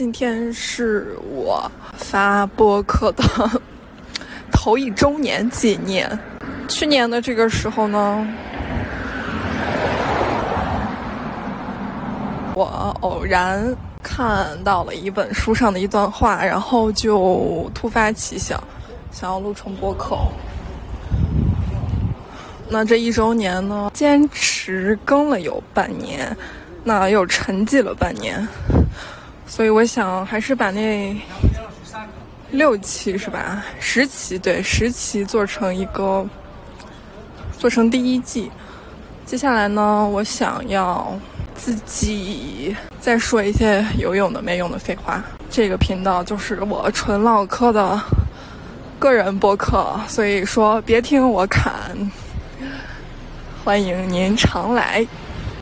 今天是我发播客的头一周年纪念。去年的这个时候呢，我偶然看到了一本书上的一段话，然后就突发奇想，想要录成播客。那这一周年呢，坚持更了有半年，那又沉寂了半年。所以我想，还是把那六期是吧？十期对，十期做成一个，做成第一季。接下来呢，我想要自己再说一些有用的、没用的废话。这个频道就是我纯唠嗑的个人播客，所以说别听我侃，欢迎您常来。